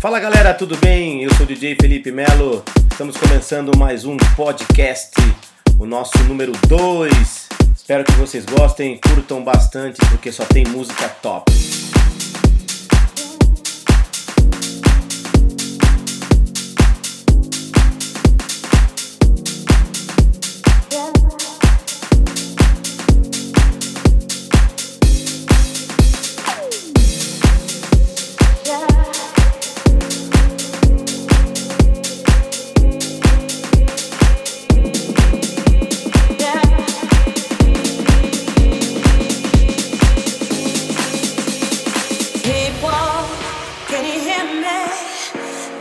Fala galera, tudo bem? Eu sou o DJ Felipe Melo. Estamos começando mais um podcast, o nosso número 2. Espero que vocês gostem, curtam bastante, porque só tem música top.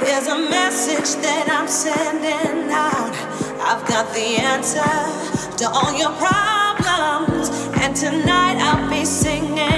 There's a message that I'm sending out. I've got the answer to all your problems, and tonight I'll be singing.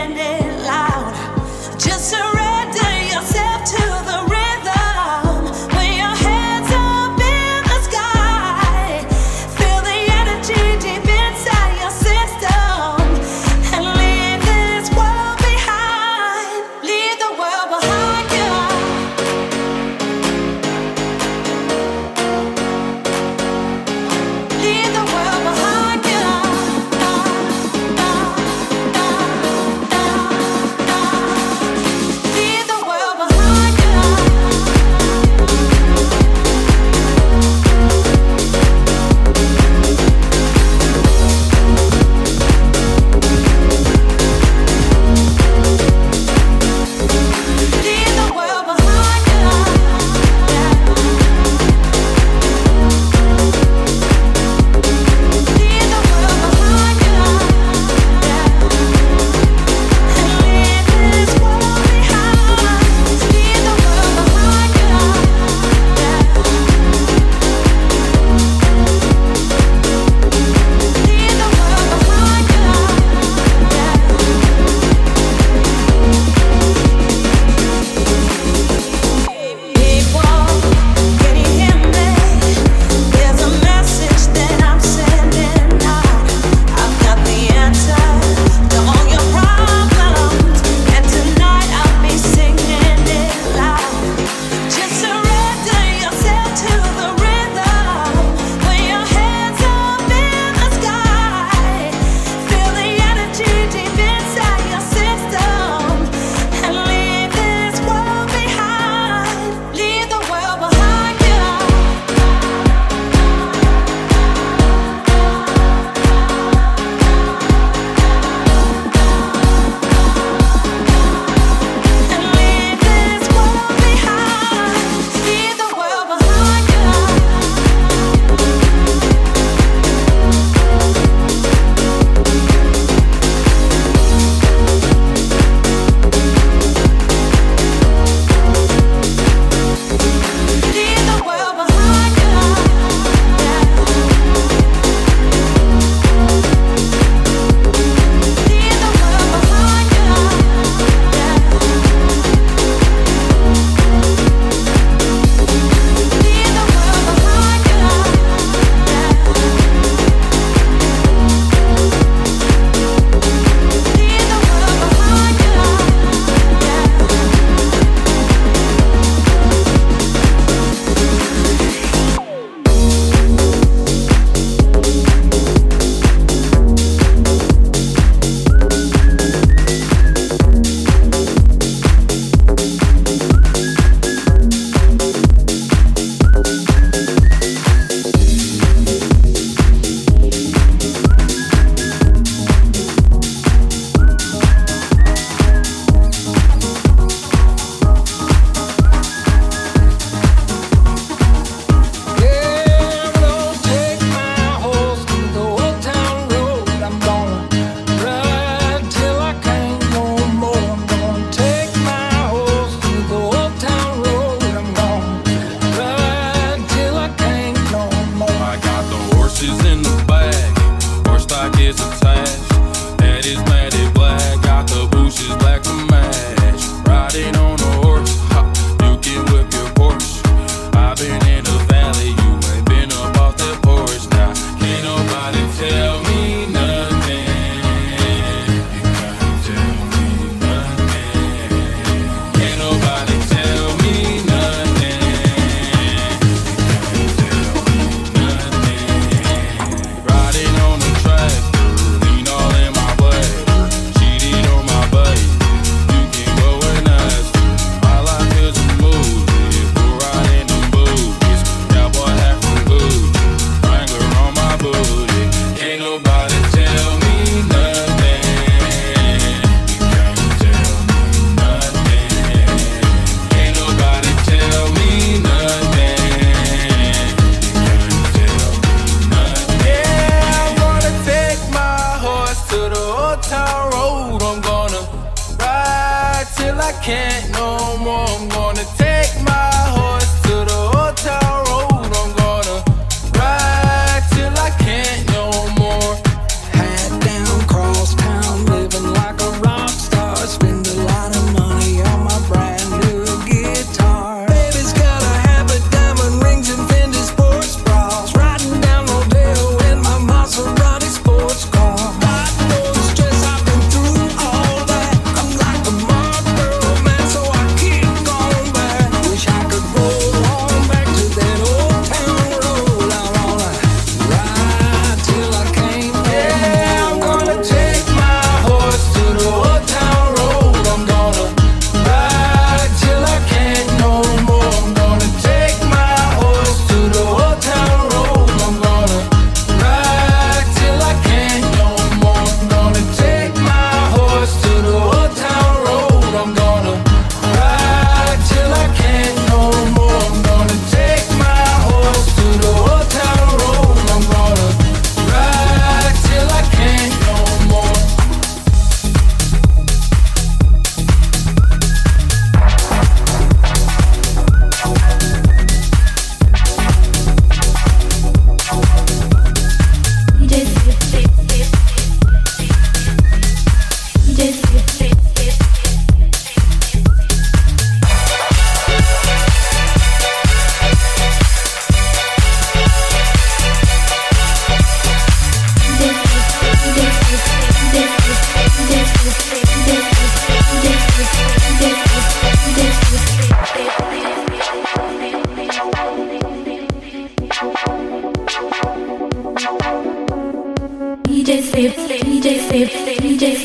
DJ Save, DJ Save, DJ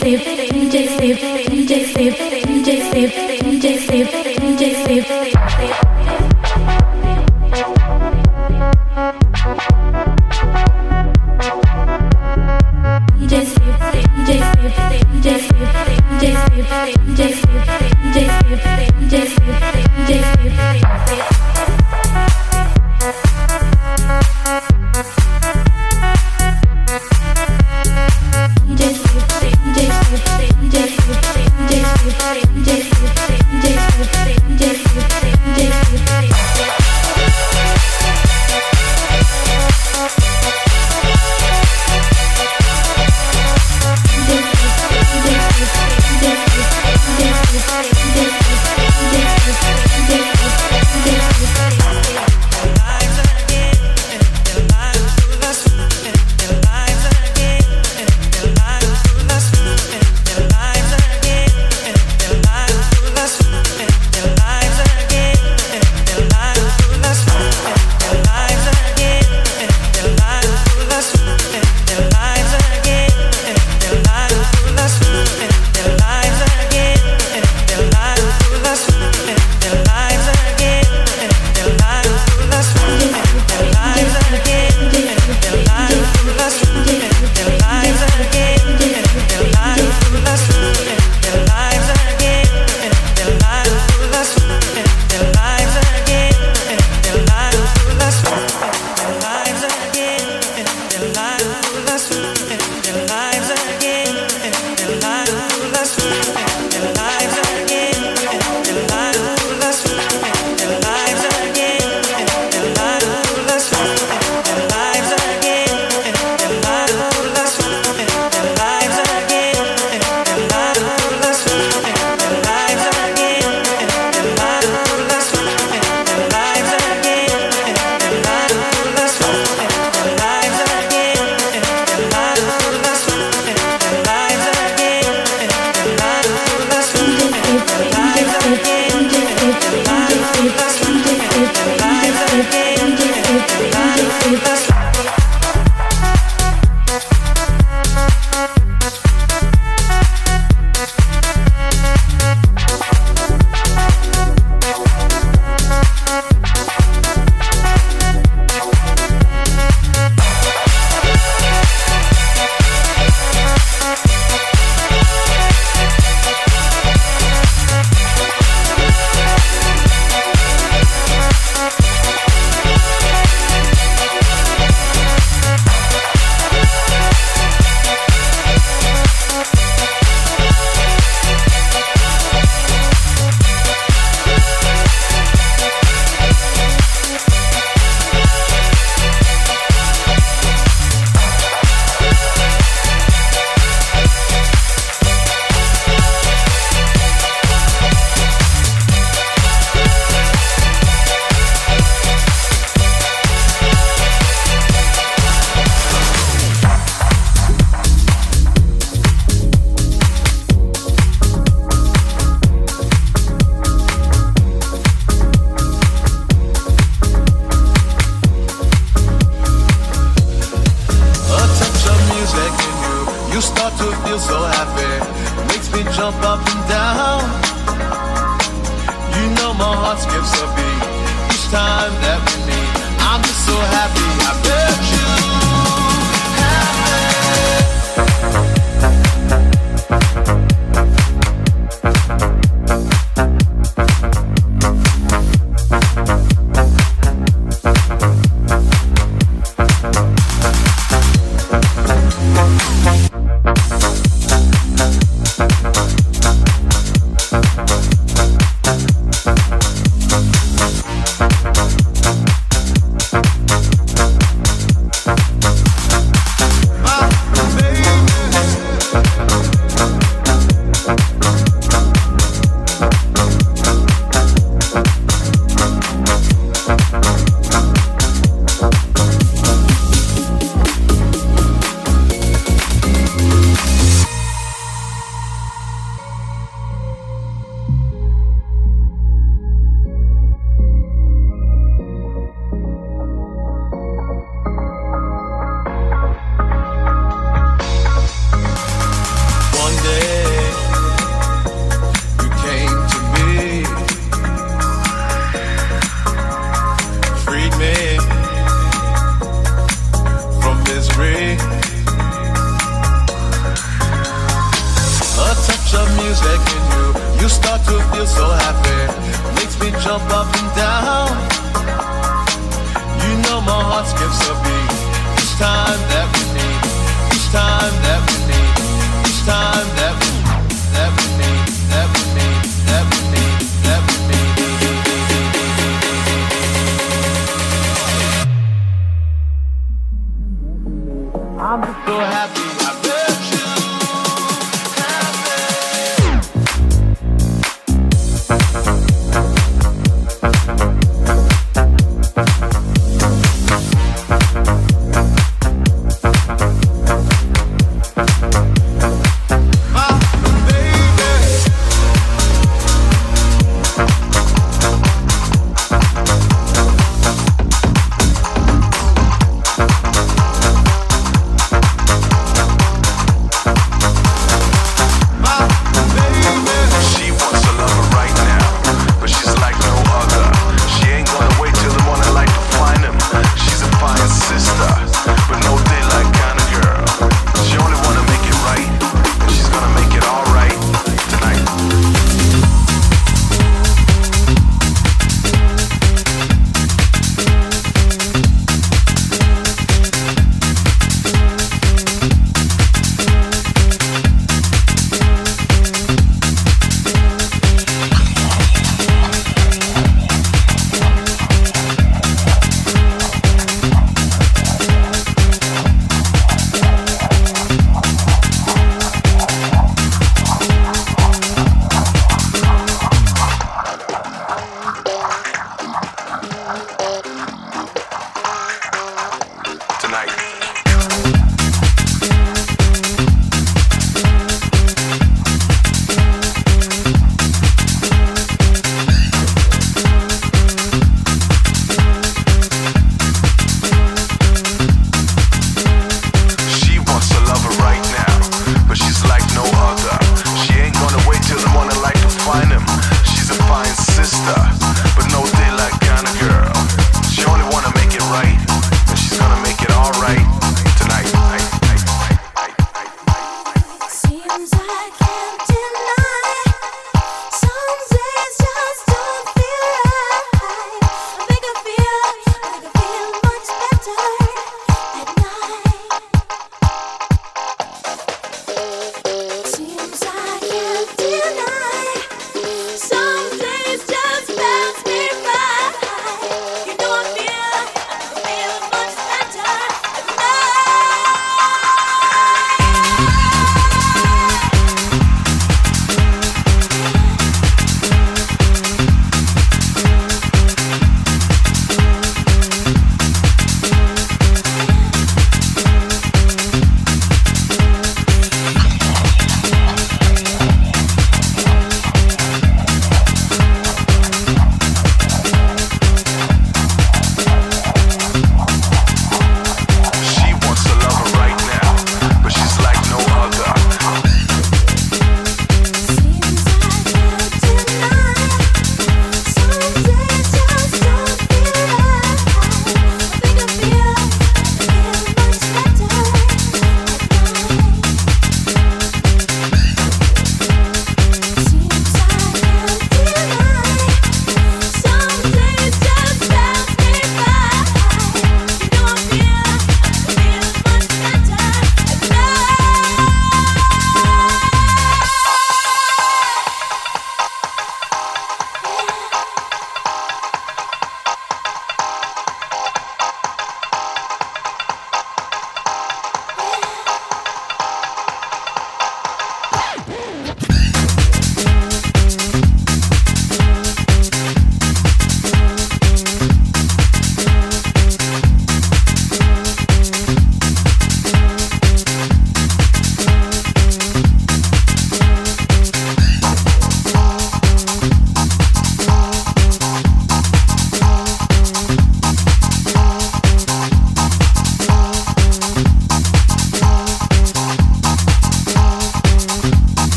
Save, to feel so happy. Makes me jump up and down. You know my heart skips a beat each time that we meet. I'm just so happy I met you. of music in you. You start to feel so happy, makes me jump up and down. You know my heart skips a beat each time that we meet, each time that.